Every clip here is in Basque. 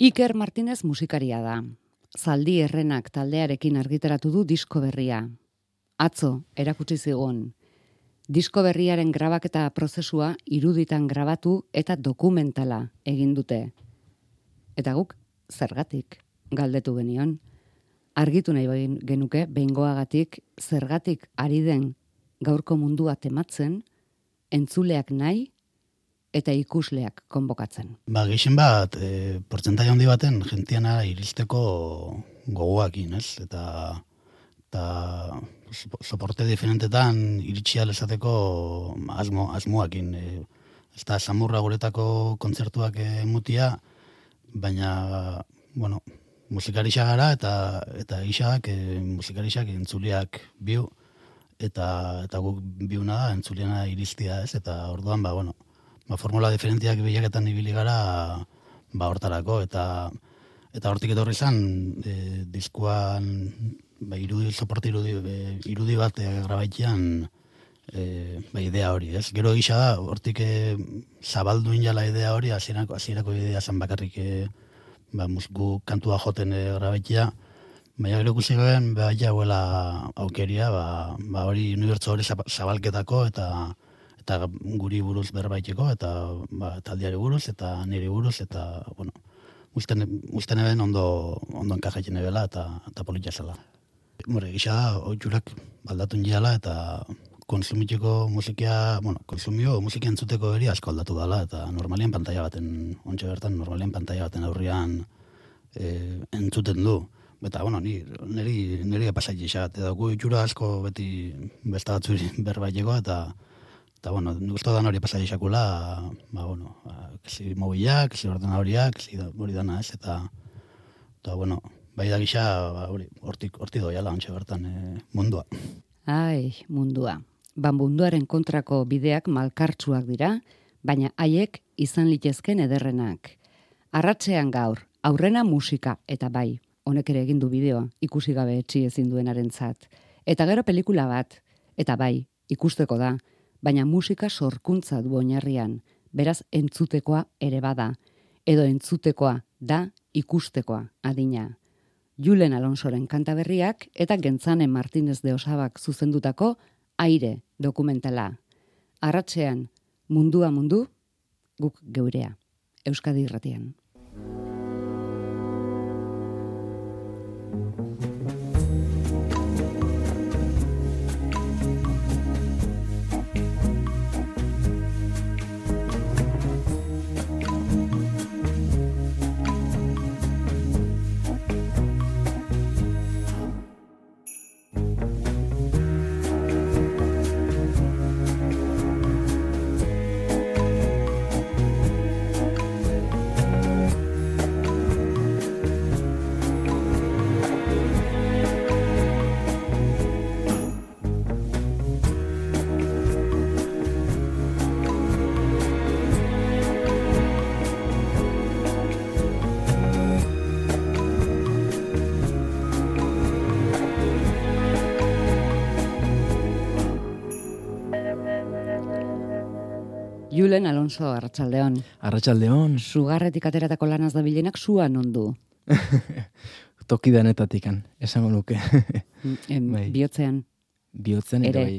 Iker Martinez musikaria da. Zaldi errenak taldearekin argitaratu du disko berria. Atzo, erakutsi zigon. Disko berriaren grabaketa prozesua iruditan grabatu eta dokumentala egin dute. Eta guk, zergatik, galdetu genion. Argitu nahi genuke, behingoagatik, zergatik ari den gaurko mundua tematzen, entzuleak nahi eta ikusleak konbokatzen. Ba, gixen bat, e, portzentai handi baten, gentiana iristeko gogoakin, ez? Eta, eta soporte diferentetan iritsi alezateko asmo, asmoakin. E, ez da, samurra guretako kontzertuak mutia, baina, bueno, musikarisa gara eta eta isak e, musikarisak entzuliak biu eta eta guk biuna da entzuliana iristia ez eta orduan ba bueno ba, formula diferentiak bilaketan ibili gara ba hortarako eta eta hortik etorri izan e, diskuan ba irudi soporte irudi irudi bat e, grabaitean e, ba idea hori, ez? Gero gisa da hortik e, zabaldu inala idea hori, hasierako hasierako idea zan bakarrik e, ba musku kantua joten e, grabaitea Baina gero ikusi garen, ba, huela aukeria, ba, ba hori unibertso hori zabalketako eta eta guri buruz berbaiteko eta ba taldeari buruz eta niri buruz eta bueno usten eben ondo ondo enkajatzen ebela eta eta politia zela. More, gisa oiturak baldatun jala eta konsumitiko musikia, bueno, konsumio musikia entzuteko eri asko aldatu dela eta normalien pantalla baten, ontsa bertan, normalien pantalla baten aurrian e, entzuten du. Eta, bueno, ni, niri, niri pasai eta gu itxura asko beti besta batzuri berbaiteko, eta, eta bueno, gustu da hori pasai xakula, ba, bueno, ba, kasi mobilak, kasi ordena horiak, kasi hori dana ez, eta, eta, bueno, bai da gisa, ba, hori, hortik, hortik doia la bertan e, mundua. Ai, mundua. Ba, munduaren kontrako bideak malkartsuak dira, baina haiek izan litezken ederrenak. Arratzean gaur, aurrena musika, eta bai, honek ere egin du bideoa, ikusi gabe etxi ezin duenarentzat. Eta gero pelikula bat, eta bai, ikusteko da, baina musika sorkuntza du oinarrian, beraz entzutekoa ere bada, edo entzutekoa da ikustekoa adina. Julen Alonsoren kanta berriak eta Gentzanen Martinez de Osabak zuzendutako aire dokumentala. Arratzean, mundua mundu, guk geurea. Euskadi irratian. Julen Alonso Arratsaldeon. Arratsaldeon. Sugarretik ateratako lanaz da bilenak zuan ondu. Toki danetatikan, esango nuke. em, bai. Biotzean. Biotzean ere, bai.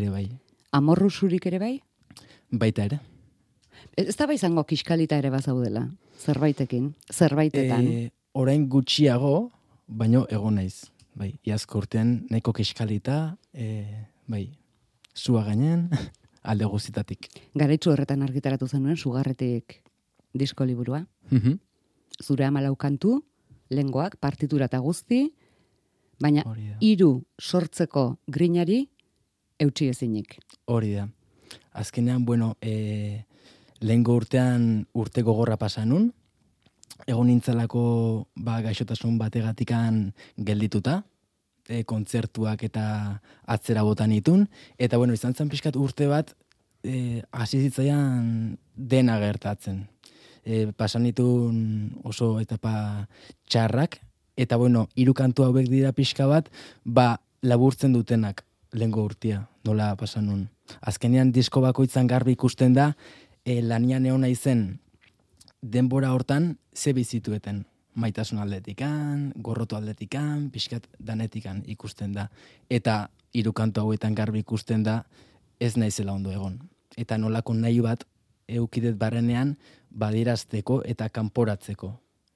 Ere bai. Amorru zurik ere bai? Baita ere. Ez da bai zango kiskalita ere bazaudela, zerbaitekin, zerbaitetan. E, orain gutxiago, baino egon naiz. Bai, iazko urtean nahiko kiskalita, e, bai, zua gainen, alde guztitatik. Garaitzu horretan argitaratu zenuen, sugarretik disko liburua. Mm Zure amalau kantu, lengoak, partitura eta guzti, baina hiru sortzeko grinari eutxi ezinik. Hori da. Azkenean, bueno, e, lengo urtean urte gogorra pasanun, egon nintzalako ba, gaixotasun bategatikan geldituta, e, kontzertuak eta atzera botan itun, eta bueno, izan zen pixkat urte bat, e, hasi zitzaian dena gertatzen. E, pasan itun oso etapa txarrak, eta bueno, irukantu hauek dira pixka bat, ba, laburtzen dutenak lengo urtia, nola pasan nun. Azkenean disko bakoitzan garbi ikusten da, e, lanian egon izen denbora hortan ze bizitueten. Maitasun aldetikan, gorroto aldetikan, pixkat danetikan ikusten da. Eta irukanto hauetan garbi ikusten da ez naizela ondo egon. Eta nolako nahi bat eukidet barrenean badirazteko eta kanporatzeko.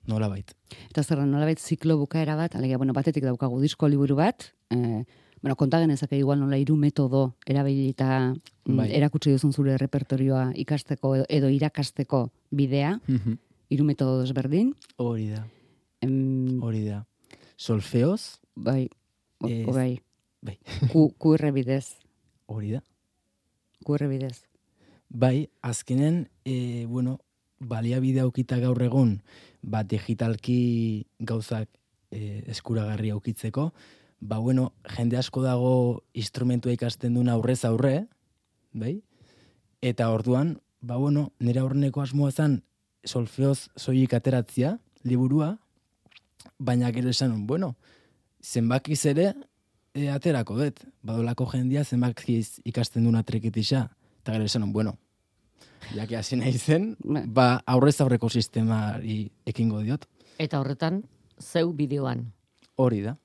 Nola bait. Eta zer, nolabait ziklo bukaera bat, alegia, bueno, batetik daukagu disko liburu bat, eh, bueno, konta genezake igual nola hiru metodo erabilita mm, Bai. erakutsi duzun zure repertorioa ikasteko edo, edo irakasteko bidea, hiru metodo desberdin. Hori da, Em, hori da. Solfeoz, bai, o- Ez. bai, bai, Q, QR bidez, hori da. QR bidez. Bai, azkenen, e, bueno, baliabide aukita gaur egun, ba, digitalki gauzak e, eskuragarri aukitzeko, ba, bueno, jende asko dago instrumentua ikasten duen aurrez aurre, bai? Eta orduan, ba, bueno, nire aurreneko asmoa zen solfeoz soilik ateratzia, liburua, baina gero esan, bueno, zenbakiz ere e, aterako dut, badolako jendia zenbakiz ikasten duen atrekitisa, eta gero esan, bueno, jaki hasi nahi zen, Ba. ba, aurrez aurreko sistemari ekingo diot, Eta horretan, zeu bideoan. hori da.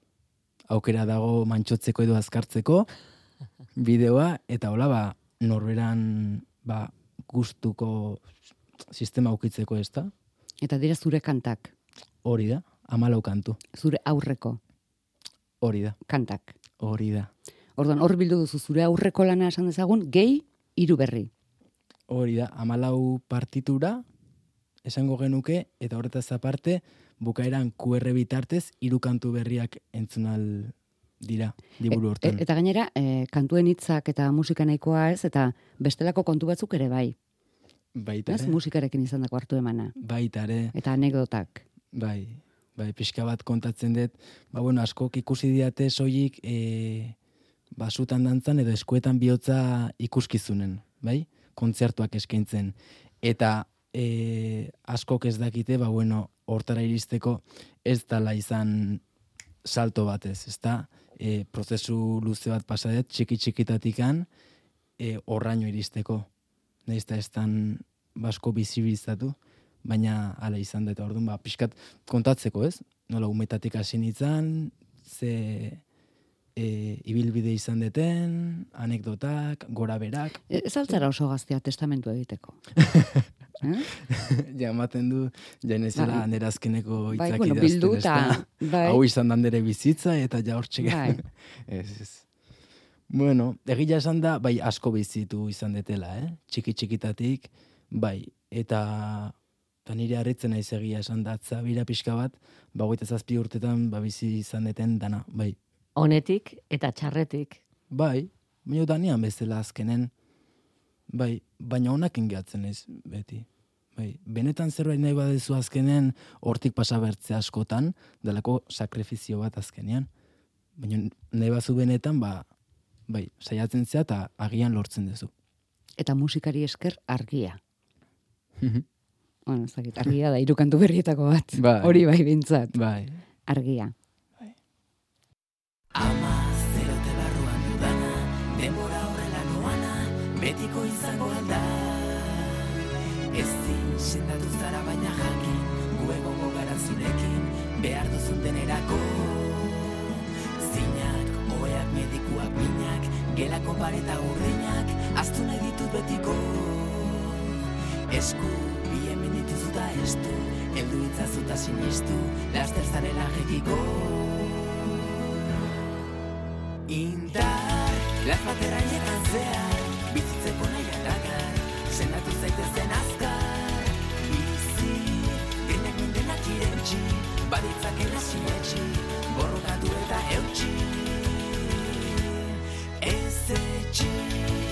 Aukera dago mantxotzeko edo azkartzeko bideoa, eta hola, ba, norberan, ba, gustuko sistema aukitzeko ez da, Eta dira zure kantak, hori da, amalau kantu, zure aurreko hori da, kantak. hori da. Orduan, hor bildu duzu zure aurreko lana esan dezagun, gehi, hiru berri. Hori da, amalau partitura, esango genuke, eta horretaz aparte, bukaeran QR bitartez, hiru kantu berriak entzunal dira, liburu E- hortan. eta gainera, e, kantuen hitzak eta musika nahikoa ez, eta bestelako kontu batzuk ere bai. Baita Ez, ere, musikarekin izan dako hartu emana. baita ere, Eta anekdotak. bai, bai, pixka bat kontatzen dut, ba, bueno, askok ikusi diate soilik, e, basutan dantzan edo eskuetan bihotza ikuskizunen, bai? Kontzertuak eskaintzen. Eta e, askok ez dakite, ba, bueno, hortara iristeko ez dala izan salto batez, ez da? E, prozesu luze bat pasadet, txiki txikitatikan, e, horraino iristeko. Naiz eta ez basko bizibilizatu, baina hala izan da eta orduan, ba, pixkat kontatzeko, ez? Nola umetatik hasi nintzen, ze e, ibilbide izan deten, anekdotak, gora berak, E, Ez altzara oso gaztea testamentu egiteko. eh? ja ematen du, ja nezela Bai. nera azkeneko Bai, hitzak bueno, idazten, bildu ezta? eta... Bai, Hau izan da nire bizitza eta ja hortxe Bai. ez, ez. Bueno, egia esan da, bai asko bizitu izan detela, eh? Txiki txikitatik, bai, eta, eta nire harritzen naiz egia esan da, zabira pixka bat, ba, hogeita zazpi urtetan, ba, bizi izan deten dana, bai. Honetik eta txarretik. Bai, baina danian bezala azkenen, bai, baina honak ingeatzen ez, beti. Bai, benetan zerbait nahi badezu azkenen, hortik pasa bertze askotan, delako sakrifizio bat azkenean. Baina nahi bazu benetan, ba, bai, saiatzen zea eta agian lortzen duzu. eta musikari esker argia. Bueno, ez dakit, argia da, hiru kantu berrietako bat. Bai. Hori bai bintzat, bai. argia. Ama zerote barruan dudana, denbora horrela noana, betiko izango alda. Ezin sendatu zara baina jakin, gu egongo gara zurekin, behar duzun denerako. Gelako pareta urdinak, aztu nahi ditut betiko. Esku, bi hemen dituzu da estu, eldu itzazuta sinistu, laster zarela jekiko. Indar, las batera llegan zehar Bizitzeko nahi dakar Sendatu zaitezen azkar Bizi, grinak mindenak irentxi Baditzakela sinetxi Borrokatu eta eutxi Ez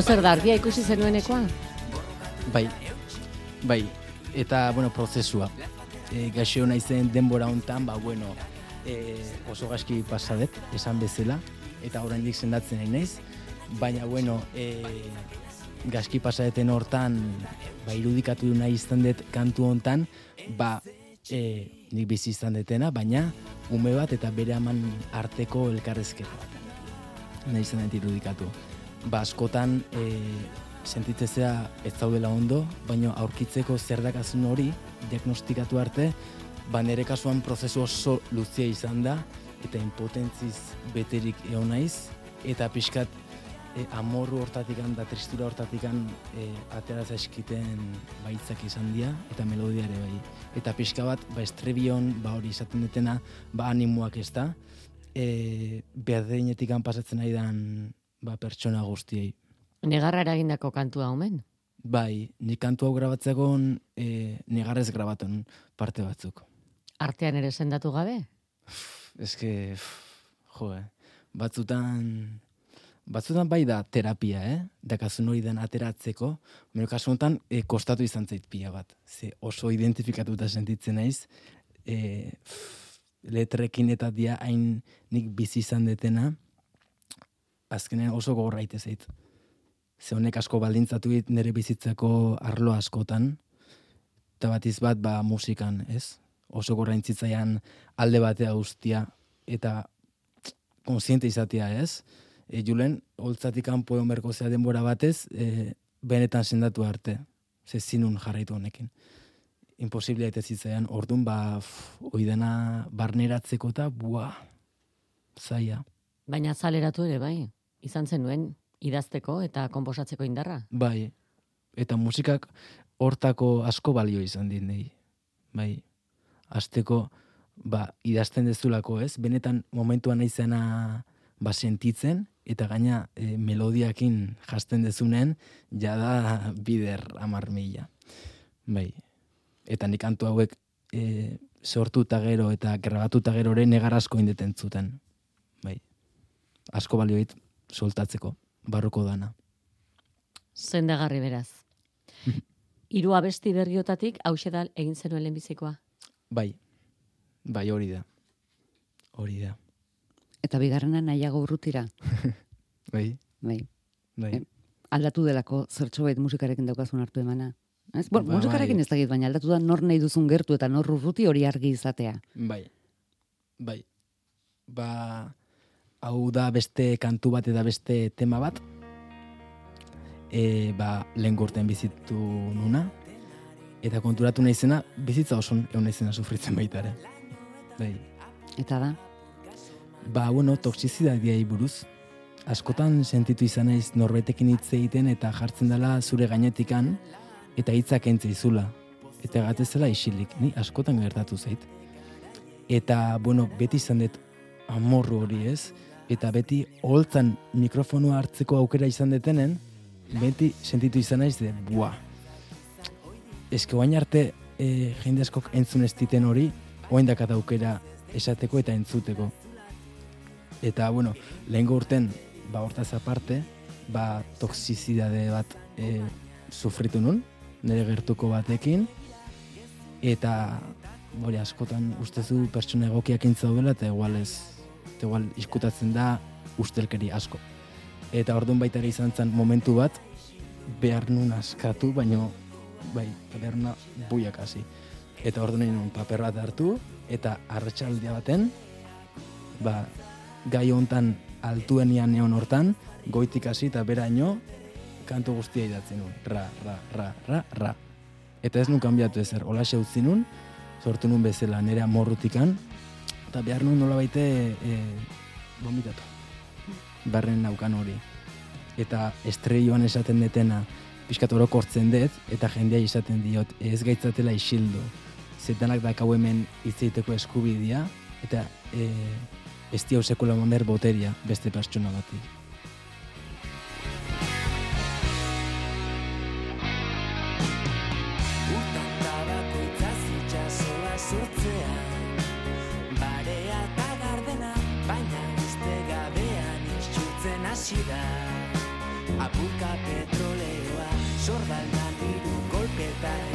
Hau zer da, argia ikusi zenuenekoa? Bai, bai, eta, bueno, prozesua. E, gaxo naizen denbora hontan, ba, bueno, e, oso gaski pasadet, esan bezala, eta oraindik sendatzen nahi naiz, baina, bueno, e, gaski pasadeten hortan, ba, irudikatu nahi izan dut kantu hontan, ba, e, nik bizi izan detena, baina ume bat eta bere aman arteko elkarrezketa bat. Nahi izan dut irudikatu. Ba, askotan, e, sentitzezea ez zaudela ondo, baina aurkitzeko zer dakazun hori, diagnostikatu arte, ba nire kasuan prozesu oso luzia izan da, eta impotentziz beterik egon naiz, eta pixkat e, amorru hortatikan da tristura hortatikan e, atera zaizkiten baitzak izan dira, eta melodia ere bai. Eta pixka bat, ba estrebion, ba hori izaten detena, ba animoak ez da, e, berdinetik pasatzen nahi dan ba, pertsona guztiei. Negarra eragindako kantua omen. Bai, nik kantu hau grabatzegon e, negarrez grabaton parte batzuk. Artean ere sendatu gabe? Que, jo, eh, batzutan, batzutan bai da terapia, eh? Dakazun hori den ateratzeko, baina kasu honetan e, kostatu izan zait pila bat. Ze oso identifikatuta sentitzen naiz, e, letrekin eta dia hain nik bizi izan detena, azkenean oso gogorra ite zait. Ze honek asko baldintzatu dit nire bizitzako arlo askotan, eta batiz bat ba musikan, ez? Oso gorraintzitzaian alde batea guztia, eta konsiente izatea, ez? E, Julen, holtzatik kanpo egon berko zea denbora batez, e, benetan sendatu arte, ze zinun jarraitu honekin. Imposiblea eta zitzaian, orduan, ba, pff, oidana barneratzeko eta, bua, zaila. Baina zaleratu ere bai. Izan zenuen idazteko eta konposatzeko indarra. Bai, eta musikak hortako asko balio izan dit nahi. Bai, azteko, ba, idazten dezulako ez, benetan momentuan naizena ba, sentitzen, eta gaina e, melodiakin jasten dezunen, jada bider amar mila. Bai, eta nik kantu hauek e, sortu eta gero eta grabatu eta gero ere negar asko indeten zuten. Bai, asko balioit soltatzeko, barroko dana. Zendagarri beraz. Hiru abesti berriotatik hause da egin zenuen lehenbizikoa. Bai, bai hori da. Hori da. Eta bigarrena nahiago urrutira. Bai, Bai. bai. Eh, Aldatu delako zertxo bait musikarekin daukazun hartu emana. Ez? Bueno, Ba, musikarekin bai. ez dakit, baina aldatu da nor nahi duzun gertu eta nor urruti hori argi izatea. Bai. Bai. Ba, hau da beste kantu bat eta beste tema bat. E, ba, lehen gorten bizitu nuna. Eta konturatu naizena, bizitza oson egon naizena sufritzen baita ere. Bai. Eta da, Ba, bueno, toksizidadiai buruz. Askotan sentitu izan naiz norbetekin hitz egiten eta jartzen dela zure gainetikan eta hitzak entzeizula. Eta gatezela isilik, ni askotan gertatu zait. Eta, bueno, beti izan dut amorru hori ez, eta beti holtzan mikrofonua hartzeko aukera izan detenen, beti sentitu izan naiz de, bua. Eske oain arte e, jende askok entzun ez diten hori, oain dakat aukera esateko eta entzuteko. Eta, bueno, lehengo urten, ba, hortaz aparte, ba, toksizidade bat e, sufritu nun, nire gertuko batekin, eta, hori askotan ustezu pertsona egokiak intzaudela, eta igual ez, eta igual iskutatzen da ustelkeri asko. Eta orduan baita ere izan zen momentu bat, behar nun askatu, baino, bai, behar nuna buiak hasi. Eta orduan egin paper bat hartu, eta arratsaldia baten, ba, gai hontan altuenian egon hortan, goitik hasi eta beraino, kantu guztia idatzen nun. Ra, ra, ra, ra, ra. Eta ez nun kanbiatu ezer, hola utzi nun, sortu nun bezala nire amorrutikan, eta behar nuen nola baite e, eh, bombitatu. Barren naukan hori. Eta estreioan esaten detena, pixkat orokortzen dut, eta jendea izaten diot, ez gaitzatela isildu. Zetanak dakau hemen itzeiteko eskubidea, eta e, ez di maner boteria beste pertsona bati. Urtan tabako itzazitza sola sortzea Apurka petroleoa, sordaldan hiru kolpetan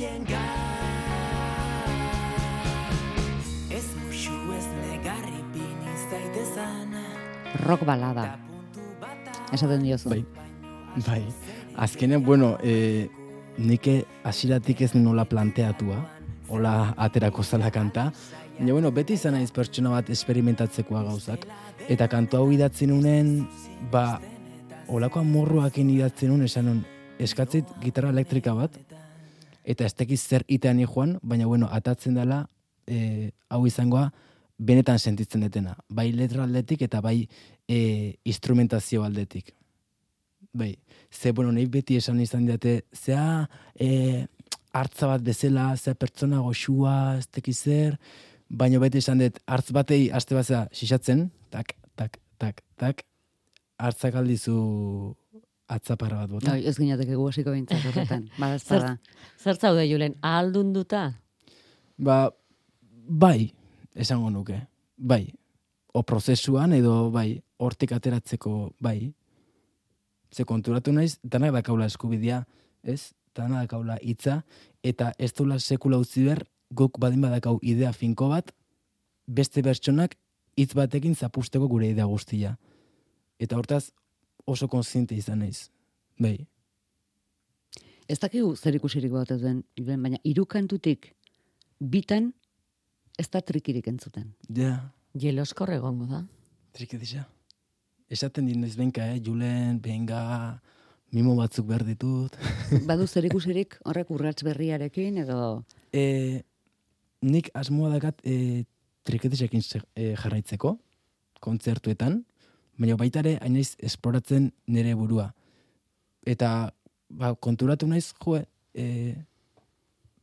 Ez musu ez negarri bini zaitezan Rock balada, esaten diozu. Bai. Bai. Azkenean, bueno, e, nike hasiratik ez nola planteatua, hola aterako zala kanta, baina, bueno, beti izan naiz pertsona bat esperimentatzekoa gauzak. Eta kantu hau idatzi nunen, ba, olako amorruakin idatzi nun, esan nun, eskatzit gitarra elektrika bat, eta ez tekiz zer itean joan, baina, bueno, atatzen dela, e, hau izangoa, benetan sentitzen detena. Bai letra aldetik eta bai e, instrumentazio aldetik. Bai, ze, bueno, nahi beti esan izan diate, zea e, hartza bat bezala, zea pertsona goxua, ez tekiz zer, baina beti esan dut, hartz batei aste bat zea xixatzen, tak, tak, tak, tak, hartzak aldizu atzaparra bat bota. Bai, ez ginateke gu hasiko bintzat horretan. Bada, ez Zer, zer zaude, Julen, ahaldunduta? Ba, bai, esango nuke. Bai. O prozesuan edo bai, hortik ateratzeko bai. Ze konturatu naiz, danak dakaula eskubidea, ez? Danak dakaula hitza eta ez dula sekula utzi behar, guk badin badakau idea finko bat, beste bertsonak hitz batekin zapusteko gure idea guztia. Eta hortaz oso konziente izan naiz. Bai. Ez dakigu zer ikusirik bat duen, baina irukantutik bitan ez da trikirik entzuten. Ja, Jeloskor egongo da. triketisa. Esaten dit noiz benka, eh? Julen, benga, mimo batzuk behar ditut. Badu zer ikusirik horrek urrats berriarekin edo... e, nik asmoa dakat e, triketisekin se- e, jarraitzeko, kontzertuetan, baina baita ere hainaiz esploratzen nire burua. Eta ba, konturatu naiz, jo, e,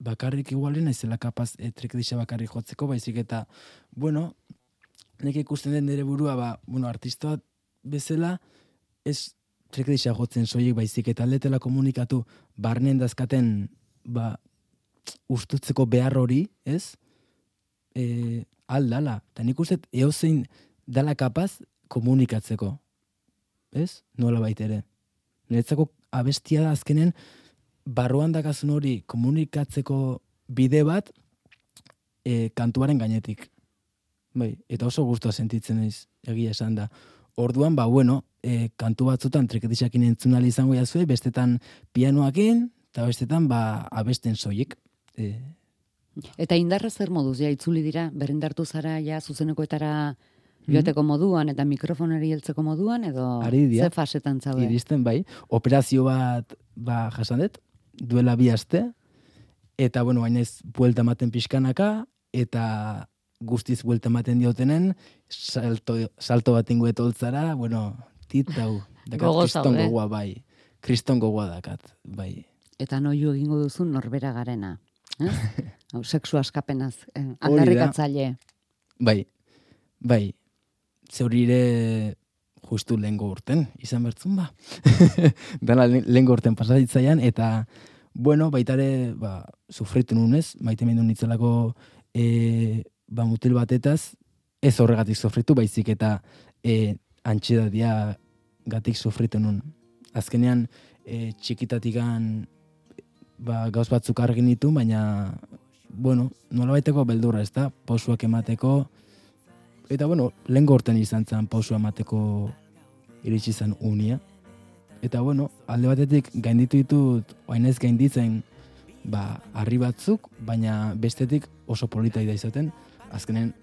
bakarrik igualen naizela kapaz e, triketisa bakarrik jotzeko, baizik eta, bueno, nik ikusten den nire burua, ba, bueno, artista bezala, ez triketisa jotzen soilik baizik eta aldetela komunikatu barnen dazkaten, ba, ustutzeko behar hori, ez? E, aldala. Eta nik uste eozein dala kapaz komunikatzeko. Ez? Nola baitere. Niretzako abestia da azkenen barruan dakazun hori komunikatzeko bide bat e, kantuaren gainetik. Bai, eta oso gustua sentitzen naiz, egia esan da. Orduan, ba, bueno, e, kantu batzutan treketisakin entzun ahal izango jazue, bestetan pianoakin, eta bestetan, ba, abesten soilik. E, Eta indarra zer moduz, ja, itzuli dira, berrindartu zara, ja, zuzenekoetara joateko moduan, eta mikrofonari heltzeko moduan, edo Ari dira. ze fasetan zaude? iristen bai, operazio bat ba, jasan dut, duela bi aste, eta bueno, baina ez buelta ematen pixkanaka, eta guztiz buelta ematen diotenen, salto, salto bat ingo etoltzara, bueno, titau, dakat kriston gogoa bai, kriston gogoa dakat, bai. Eta noiu egingo duzu norbera garena. Eh? Hau, sexu askapenaz, eh, da. aldarrikatzaile. Bai, bai, zeurire justu lehengo urten, izan bertzun ba. Dana le- lehengo urten pasaditzaian, eta, bueno, baitare, ba, sufritu nunez, maite mendu nitzelako e, ba, mutil batetaz, ez horregatik sufritu, baizik eta e, antxedadia gatik sufritu nun. Azkenean, e, txikitatikan ba, gauz batzuk argin ditu, baina, bueno, nola baiteko beldurra, ez da? Pausuak emateko, Eta bueno, lehen gorten izan zen pausua emateko iritsi zen unia. Eta bueno, alde batetik gainditu ditut, oain ez gainditzen, ba, harri batzuk, baina bestetik oso polita da izaten, azkenen,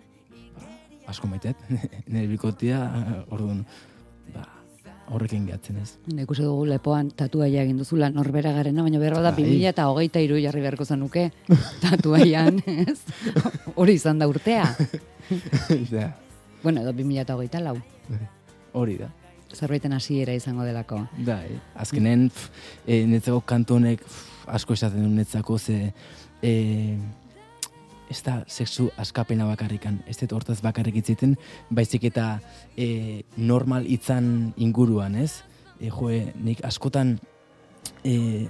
ba, asko maitet, nire bikotia, orduan, ba, horrekin gehatzen ez. Nik uste dugu lepoan tatuaia egin duzula norbera garena, baina behar da Bai. 2000 eta hogeita iru jarri beharko zenuke tatuaian, ez? Hori izan da urtea. ja, Bueno, edo 2000 eta hogeita lau. hori da. Zerbaiten hasiera izango delako. Da, eh? azkenen, pf, e, netzako pf, asko esaten du netzako, ze e, ez da sexu askapena bakarrikan, ez dut hortaz bakarrik itziten, baizik eta e, normal itzan inguruan, ez? E, jo, e, nik askotan e,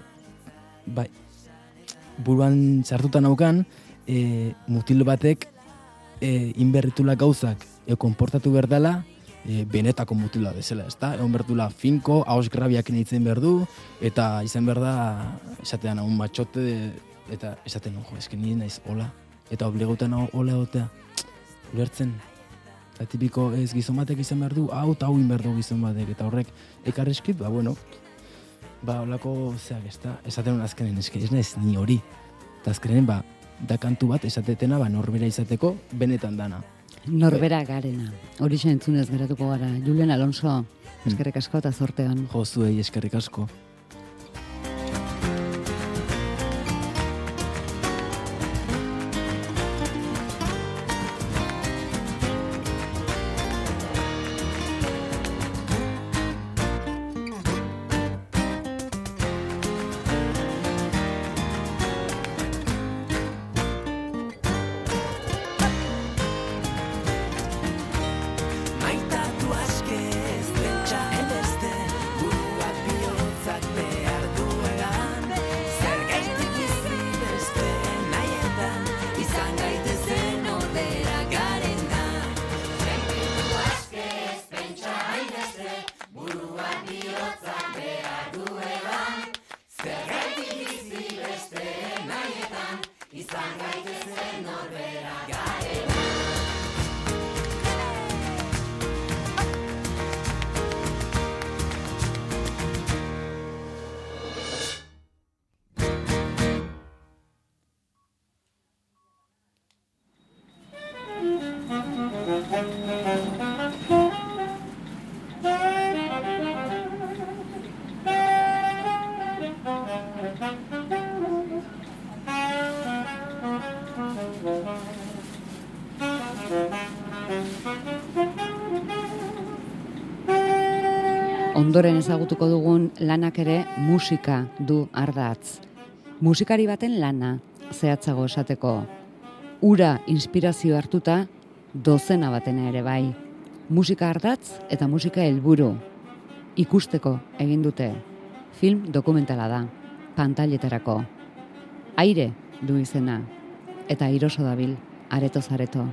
bai, buruan sartuta naukan, e, mutil batek e, inberritula gauzak e, konportatu berdala, e, benetako mutila bezala, ezta? Egon berdula finko, haus grabiak nintzen berdu, eta izan berda, esatean hau matxote, eta esaten, jo, eske ni naiz hola, eta obligotan hau hola egotea, ulertzen, eta tipiko ez gizon batek izan behar du, hau eta hau inberdu gizon batek, eta horrek ekarreskit, ba, bueno, ba, holako, zeak, ez da, esaten hon azkenen, eske, ez naiz ni hori, eta azkenen, ba, da kantu bat esatetena, ba, norbera izateko, benetan dana. Norbera garena. Hori entzunez geratuko gara. Julen Alonso, eskerrik asko eta zortean. Jo, zuei eskerrik asko. Ondoren ezagutuko dugun lanak ere musika du ardatz. Musikari baten lana, zehatzago esateko. Ura inspirazio hartuta, dozena batena ere bai. Musika ardatz eta musika helburu. Ikusteko egin dute. Film dokumentala da, pantailetarako. Aire du izena, eta iroso dabil, areto zareto.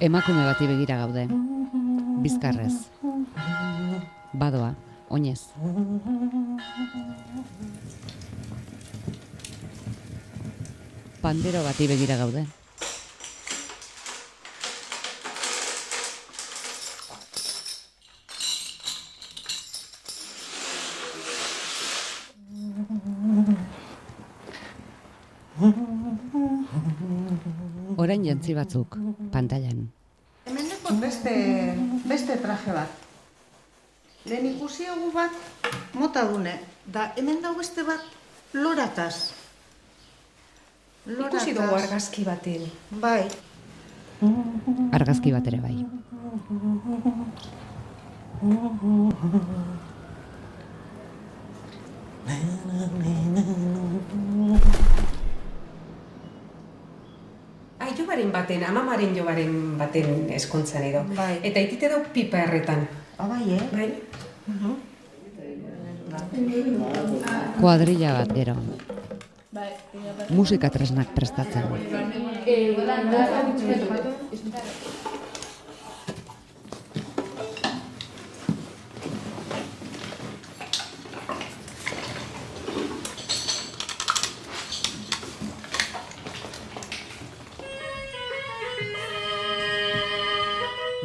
Emakume bati begira gaude. Bizkarrez. Badoa, oinez. Pandero bati begira gaude. Jantzi batzuk, pantailan. Hemen beste, beste traje bat. Lehen ikusi hau bat mota dune. Da hemen dago beste bat lorataz. Ikusi dugu argazki baten. Bai. Argazki bat ere bai. Ai, jobaren baten, amamaren jobaren baten eskontzan edo. Bai. Eta itite du pipa erretan. Ah, bai, eh? Bai? Kuadrilla bat gero. Musika tresnak prestatzen.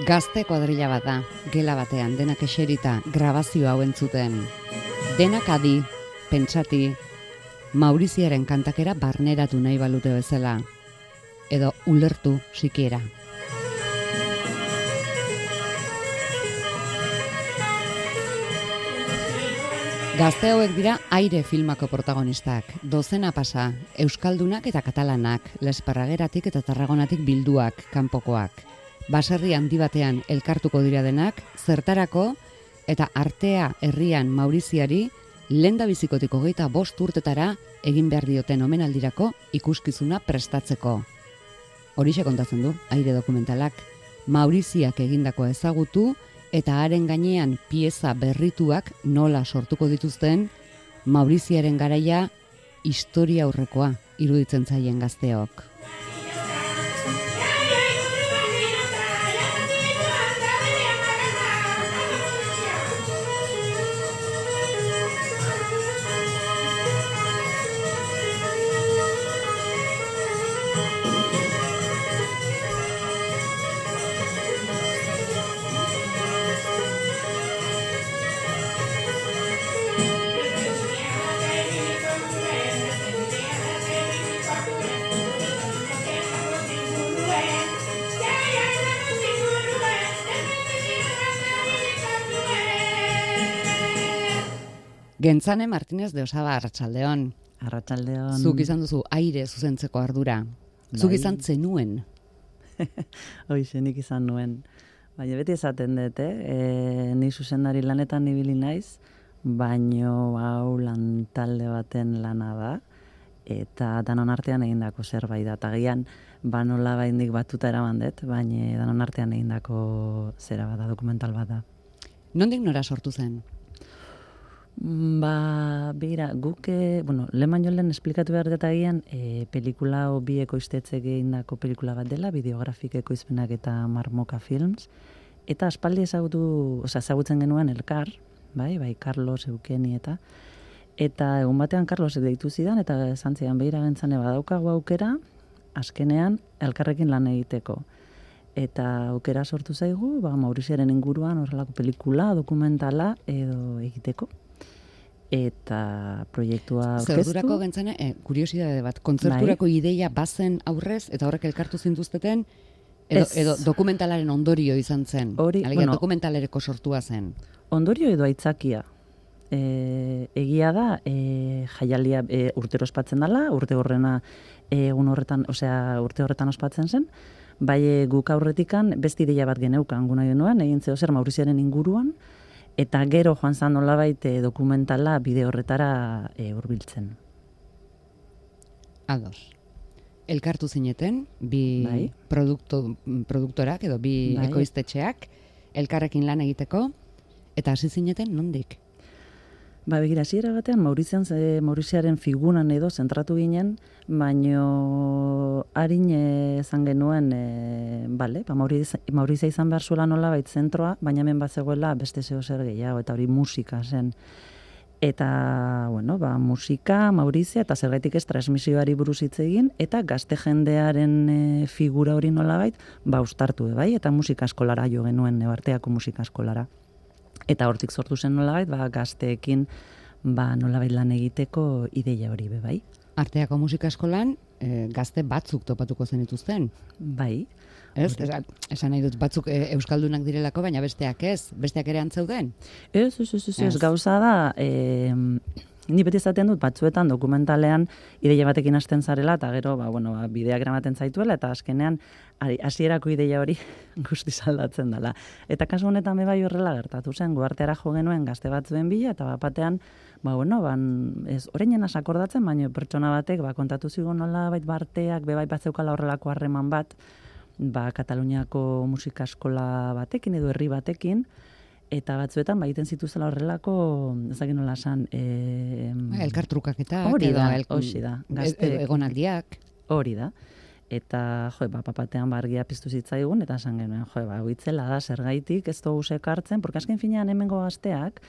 Gazte kuadrilla bat da, gela batean, denak eserita, grabazio hau entzuten. Denak adi, pentsati, Mauriziaren kantakera barneratu nahi balute bezala. Edo ulertu sikiera. Gazte hauek dira aire filmako protagonistak. Dozena pasa, Euskaldunak eta Katalanak, Lesparrageratik eta Tarragonatik bilduak, kanpokoak. Baserri handi batean elkartuko dira denak, zertarako eta artea herrian Mauriziari lenda bizikotik hogeita bost urtetara egin behar dioten omenaldirako ikuskizuna prestatzeko. Horixe kontatzen du, aire dokumentalak, Mauriziak egindako ezagutu eta haren gainean pieza berrituak nola sortuko dituzten Mauriziaren garaia historia aurrekoa iruditzen zaien gazteok. Gentzane Martinez de Osaba Arratsaldeon. Arratsaldeon. Zuk izan duzu aire zuzentzeko ardura. Zuk Bai. izan zenuen. Hoize nik izan nuen. Baina beti esaten dut, eh? E, ni zuzendari lanetan ibili naiz, baino hau lan talde baten lana da, eta danon artean egindako zerbait da. Eta gian, ba nola baindik batuta eraman dut, baina danon artean egindako zera bat da, dokumental bat da. Nondik nora sortu zen? Mm, Ba, begira, guk, e, bueno, lehen baino lehen esplikatu behar dut agian, e, pelikula hau bi ekoiztetze egindako pelikula bat dela, bideografik ekoizpenak eta marmoka films, eta aspaldi ezagutu, osea, ezagutzen genuen elkar, bai, bai, Carlos, Eukeni eta, eta egun batean Carlos deitu zidan, eta esan zidan, behira gentzane badaukagu aukera, azkenean elkarrekin lan egiteko. Eta aukera sortu zaigu, ba, Mauriziaren inguruan horrelako pelikula, dokumentala edo egiteko eta proiektua aurkeztu. Zerdurako gentzane, eh, kuriosidade bat, kontzerturako ideia bazen aurrez, eta horrek elkartu zintuzteten, edo, Ez. edo dokumentalaren ondorio izan zen. Hori, Alegia, bueno. dokumentalereko sortua zen. Ondorio edo aitzakia. E, egia da, e, jaialia e, urtero ospatzen dela, urte horrena e, egun horretan, osea, urte horretan ospatzen zen, bai e, guk aurretikan beste ideia bat geneukan guna genuen, egin zeo zer Mauriziaren inguruan, eta gero joan zan nolabait e, dokumentala bide horretara e, hurbiltzen. Ados. Elkartu zineten, bi Bai. produkto, produktorak edo bi Bai. ekoiztetxeak, elkarrekin lan egiteko, eta hasi zineten nondik? Ba, begira, hasiera batean Maurizian, ze, Mauriziaren figuran edo zentratu ginen, baino harin esan genuen, e, bale, ba, Mauriz, Maurizia izan behar zuela nola bait zentroa, baina hemen bat zegoela beste zeo zer gehiago, eta hori musika zen. Eta, bueno, ba, musika, Maurizia, eta zergaitik ez transmisioari buruz hitz egin, eta gazte jendearen e, figura hori nolabait, ba, ustartu, e, bai, eta musika eskolara jo genuen, nebarteako musika eskolara. Eta hortik sortu zen nolabait, ba, gazteekin ba, nolabait lan egiteko ideia hori be, bai. Arteako musika eskolan, e, gazte batzuk topatuko zenituzten. Bai, Ez, esan, esan nahi dut batzuk e, euskaldunak direlako, baina besteak ez, besteak ere antzeuden. Ez, ez, ez, ez, ez, Ez. gauza da, e, ni beti izaten dut batzuetan dokumentalean ideia batekin hasten zarela, eta gero, ba, bueno, ba, bideak eramaten zaituela, eta azkenean hasierako ideia hori guzti aldatzen dela. Eta kasu honetan bai horrela gertatu zen, guarteara jo genuen gazte batzuen bila, eta bapatean, ba, bueno, ban, ez, orainen asakordatzen, baina pertsona batek, ba, kontatu zigun nola bait barteak, be bai bat zeukala horrelako harreman bat, ba, Kataluniako musika eskola batekin edo herri batekin, eta batzuetan ba egiten zituzela horrelako, ez dakit nola esan, e, Elkartrukaketak, Hori edo da, el- hori da, e- gazteek. e- egonaldiak. hori da. Eta, jo, ba, papatean ba, argia piztu zitzaigun, eta esan genuen, jo, ba, huitzela da, zergaitik, ez dugu sekartzen, porque azken finean hemengo gazteak,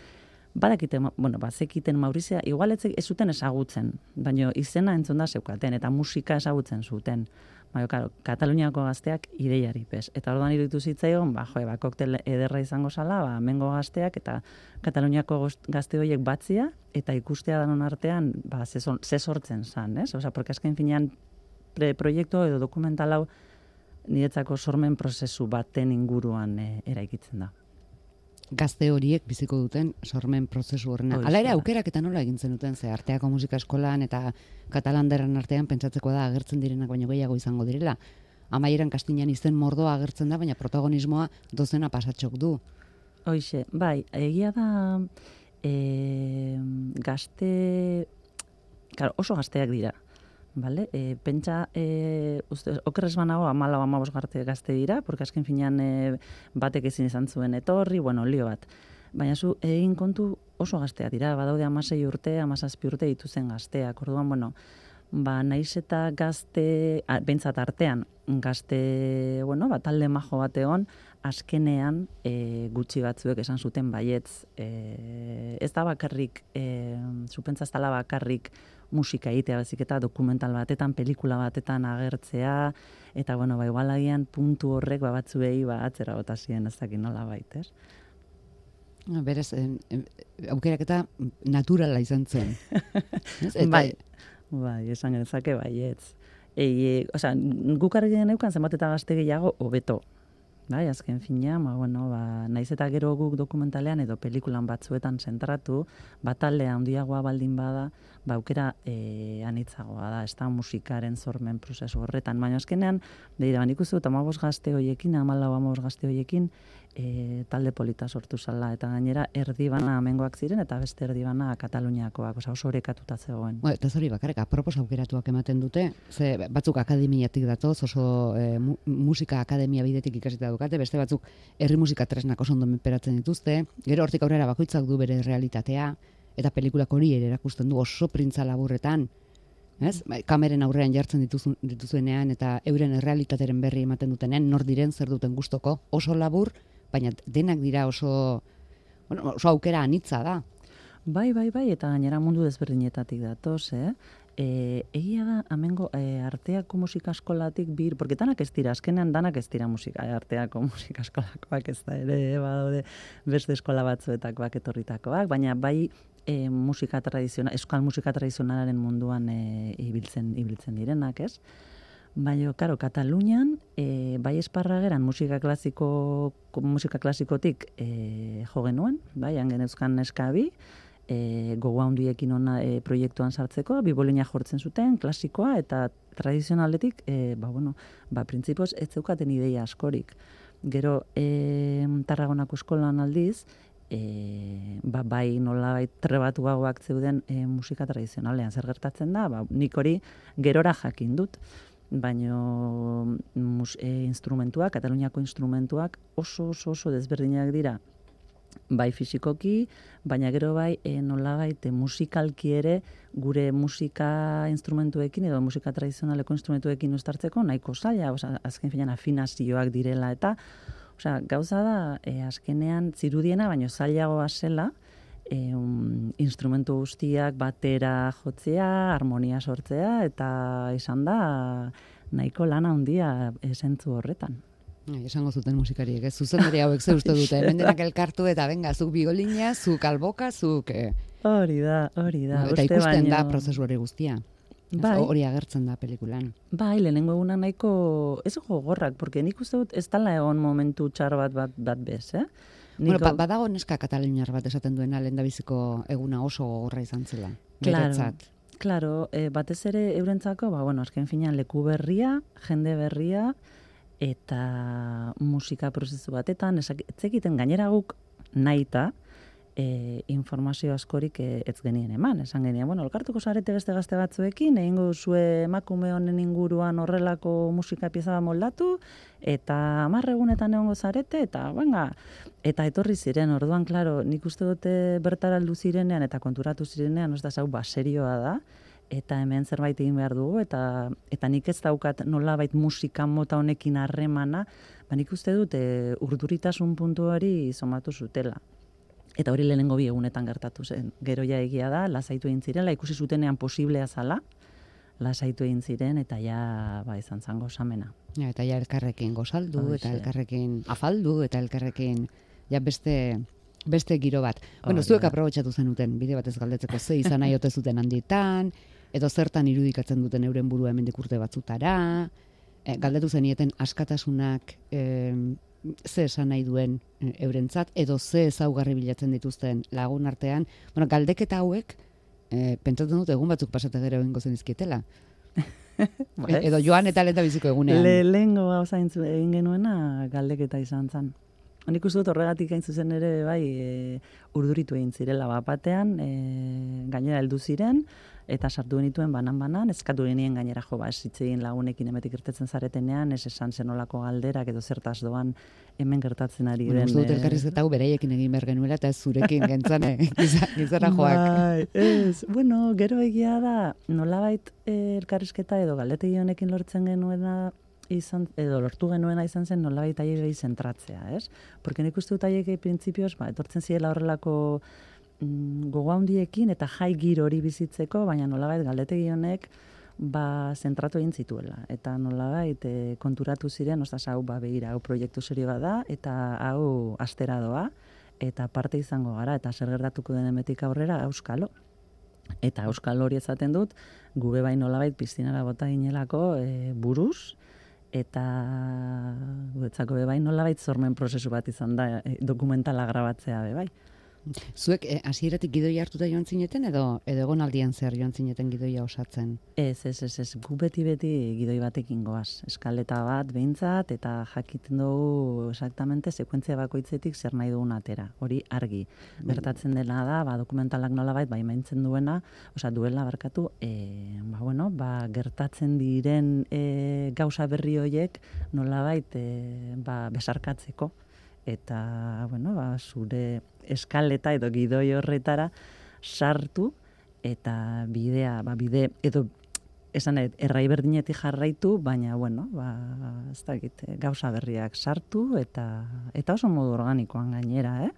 badakite, bueno, bazekiten Maurizia, igual ez, ez zuten ezagutzen, baina izena entzun da zeukaten, eta musika ezagutzen zuten. Baina, karo, Kataluniako gazteak ideiari pez. Eta orduan iruditu zitzaigun, ba, jo, ba, koktel ederra izango zala, ba, mengo gazteak, eta Kataluniako gazte horiek batzia, eta ikustea danon artean, ba, ze, sortzen zan, ez? Osa, porque azken finean, pre edo dokumental hau niretzako sormen prozesu baten inguruan e, eraikitzen da. Gazte horiek biziko duten sormen prozesu horrena. Hala ere aukerak eta nola egin zenuten ze arteako musika eskolan eta katalanderan artean pentsatzeko da agertzen direnak baino gehiago izango direla. Amaieran kastinan izen mordoa agertzen da, baina protagonismoa dozena pasatxok du. Hoixe, bai, egia da e, gazte, oso gazteak dira. Vale? E, pentsa, e, uste, okerrez banago, amala amabos garte gazte dira, porque azken finean e, batek ezin izan zuen etorri, bueno, lio bat. Baina zu, egin kontu oso gazteak dira, badaude amasei urte, amazazpi urte dituzen gazteak. Orduan, bueno, ba, naiz eta gazte, bentsat artean, gazte, bueno, ba, talde majo bat egon, azkenean e, gutxi batzuek esan zuten baietz. E, ez da bakarrik, e, zupentza ez bakarrik musika egitea, bezik eta dokumental batetan, pelikula batetan agertzea, eta bueno, ba, igual agian puntu horrek ba, batzuei ba, atzera bota ziren ez dakit nola bait, ez? Berez, em, em, aukerak eta naturala izan zen. Eta- Bai, bai, esan genezake baietz. E, e, osea, guk argi geneukan zenbat eta gazte gehiago hobeto. Bai, azken fina, ba, bueno, ba, naiz eta gero guk dokumentalean edo pelikulan batzuetan zentratu, batalde handiagoa baldin bada, ba, aukera e, anitzagoa da, ez da musikaren sormen prozesu horretan. Baina azkenean, begira, ba, nik uste dut amabos gazte hoiekin, amalau amabos gazte hoiekin, e, talde polita sortu zala, eta gainera erdi bana amengoak ziren, eta beste erdi bana Kataluniakoak, oza, oso orekatuta zegoen. Bueno, eta ez hori bakarrik, apropos aukeratuak ematen dute, ze batzuk akademiatik datoz, oso e, mu, musika akademia bidetik ikasita dukate, beste batzuk herri musika tresnak oso ondo menperatzen dituzte, gero hortik aurrera bakoitzak du bere realitatea, eta pelikulak hori ere erakusten du oso printza laburretan, ez? Ba, Kameren aurrean jartzen dituzu, dituzuenean eta euren errealitateren berri ematen dutenean, nor diren zer duten gustoko, oso labur, baina denak dira oso, bueno, oso aukera anitza da. Bai, bai, bai, eta gainera mundu desberdinetatik datoz, eh? E, egia da, amengo, e, arteako musika eskolatik bir, porque danak ez dira, azkenean danak ez dira musika, e, arteako musika eskolakoak ez da ere, eh, badaude beste eskola batzuetakoak etorritakoak, baina bai e, musika tradizional, euskal musika tradizionalaren munduan e, ibiltzen, ibiltzen direnak, ez? Baina, karo, Katalunian, e, bai esparrageran musika klasiko, musika klasikotik e, jo genuen, bai, hangen euskan neskabi, e, gogo handiekin ona e, proiektuan sartzeko, bibolina jortzen zuten, klasikoa, eta tradizionaletik, e, ba, bueno, ba, printzipioz, ez zeukaten ideia askorik. Gero, e, Tarragonako eskolan aldiz, e, ba, bai nolabait trebatuagoak zeuden e, musika tradizionalean. Zer gertatzen da, ba, nik hori gerora jakin dut baino mus, e, instrumentuak, Kataluniako instrumentuak oso oso oso desberdinak dira. Bai fisikoki, baina gero bai e, nolabait e, musikalki ere gure musika instrumentuekin edo musika tradizionaleko instrumentuekin uztartzeko nahiko zaila, osea azken finean afinazioak direla eta osea gauza da e, azkenean zirudiena baino zailagoa zela e, um, instrumentu guztiak batera jotzea, harmonia sortzea eta izan da nahiko lana handia esentzu horretan. Ai, esango zuten musikariek, ez zuzendari hauek ze uste dute, hemen denak elkartu eta venga, zuk bigolina, zuk alboka, zuk... Eh, Hori da, hori da. eta uste ikusten da baino- prozesu hori guztia. Bai. Hori agertzen da pelikulan. Bai, lehenengo egunak nahiko, ez gogorrak, porque nik uste dut ez dala egon momentu txar bat bat, bat bez, eh? Bueno, Nik ba, badago neska kataluniar bat esaten duena lehen eguna oso gogorra izan zela. Claro. Beretzat. Claro, e, batez ere eurentzako, ba, bueno, azken finean leku berria, jende berria, eta musika prozesu batetan, ez egiten gainera guk nahita, e, informazio askorik e, ez genien eman. Esan genien, bueno, elkartuko zarete beste gazte batzuekin, egingo zue emakume honen inguruan horrelako musika pieza bat moldatu, eta hamar egunetan egongo zarete, eta, venga, eta etorri ziren, orduan, klaro, nik uste dute bertara zirenean, eta konturatu zirenean, ez da zau, ba, serioa da, eta hemen zerbait egin behar dugu, eta, eta nik ez daukat nolabait musika mota honekin harremana, ba nik uste dut e, urduritasun puntu hori somatu zutela. Eta hori lehenengo bi egunetan gertatu zen. Gero ja egia da, lasaitu egin zirela, ikusi zutenean posiblea zala, lasaitu egin ziren, eta ja, ba, izan zango samena. Ja, eta ja elkarrekin gozaldu, Horixe. eta elkarrekin afaldu, eta elkarrekin ja beste beste giro bat. Bueno, zuek aprobetxatu zenuten, bide batez galdetzeko ze izan nahi ote zuten handitan, edo zertan irudikatzen duten euren burua hemendik urte batzutara, e, galdetu zenieten askatasunak e, ze esan nahi duen e, eurentzat, edo ze ezaugarri bilatzen dituzten lagun artean. Bueno, galdeketa hauek, e, pentsatzen dut egun batzuk pasate gero egingo zenizkietela. Bai. edo joan eta lehen biziko egunean. Lehengo gauza egin zu- egin genuena galdeketa izan zen. Nik uste dut horregatik hain zuzen ere bai e, urduritu egin zirela bat batean, e, gainera heldu ziren, eta sartu genituen banan-banan, eskatu genien gainera jo, ba, egin lagunekin emetik irtetzen zaretenean, ez esan zenolako galderak edo zertaz doan hemen gertatzen ari Bueno, den. uste dut e, elkarrizketa hau bereiekin egin behar genuela eta zurekin gentzane giza- gizara joak. Bai, ez, bueno, gero egia da, nolabait eh, elkarrizketa edo galdetegi honekin lortzen genuena izan, edo lortu genuena izan zen nolabait haiek zentratzea, ez? Porque nik uste dut haiek printzipioz, ba, etortzen zirela horrelako mm, gogo handiekin eta jai giro hori bizitzeko, baina nolabait galdetegi honek ba zentratu egin zituela eta nolabait e, konturatu ziren, ostras hau ba begira, hau proiektu serio bat da eta hau astera doa eta parte izango gara eta zer gertatuko den hemetik aurrera auskalo. Eta euskal hori ezaten dut, gube bain nolabait piztinara bota ginelako e, buruz, eta guretzako be bai nolabait zormen prozesu bat izan da e, dokumentala grabatzea be bai. Zuek eh, hasieratik gidoia hartuta joan zineten edo edo egonaldian zer joan zineten gidoia osatzen? Ez, ez, ez, ez, gu beti beti gidoi batekin goaz. Eskaleta bat behintzat eta jakiten dugu exactamente sekuentzia bakoitzetik zer nahi dugun atera. Hori argi. Gertatzen dena da, ba, dokumentalak nolabait bai maintzen duena, osea duela barkatu, e, ba, bueno, ba, gertatzen diren e, gauza berri hoiek nolabait e, ba, besarkatzeko eta bueno, ba, zure eskaleta edo gidoi horretara sartu eta bidea, ba, bide edo esan nahi, errai berdinetik jarraitu, baina bueno, ba, ez dakit, gauza berriak sartu eta eta oso modu organikoan gainera, eh?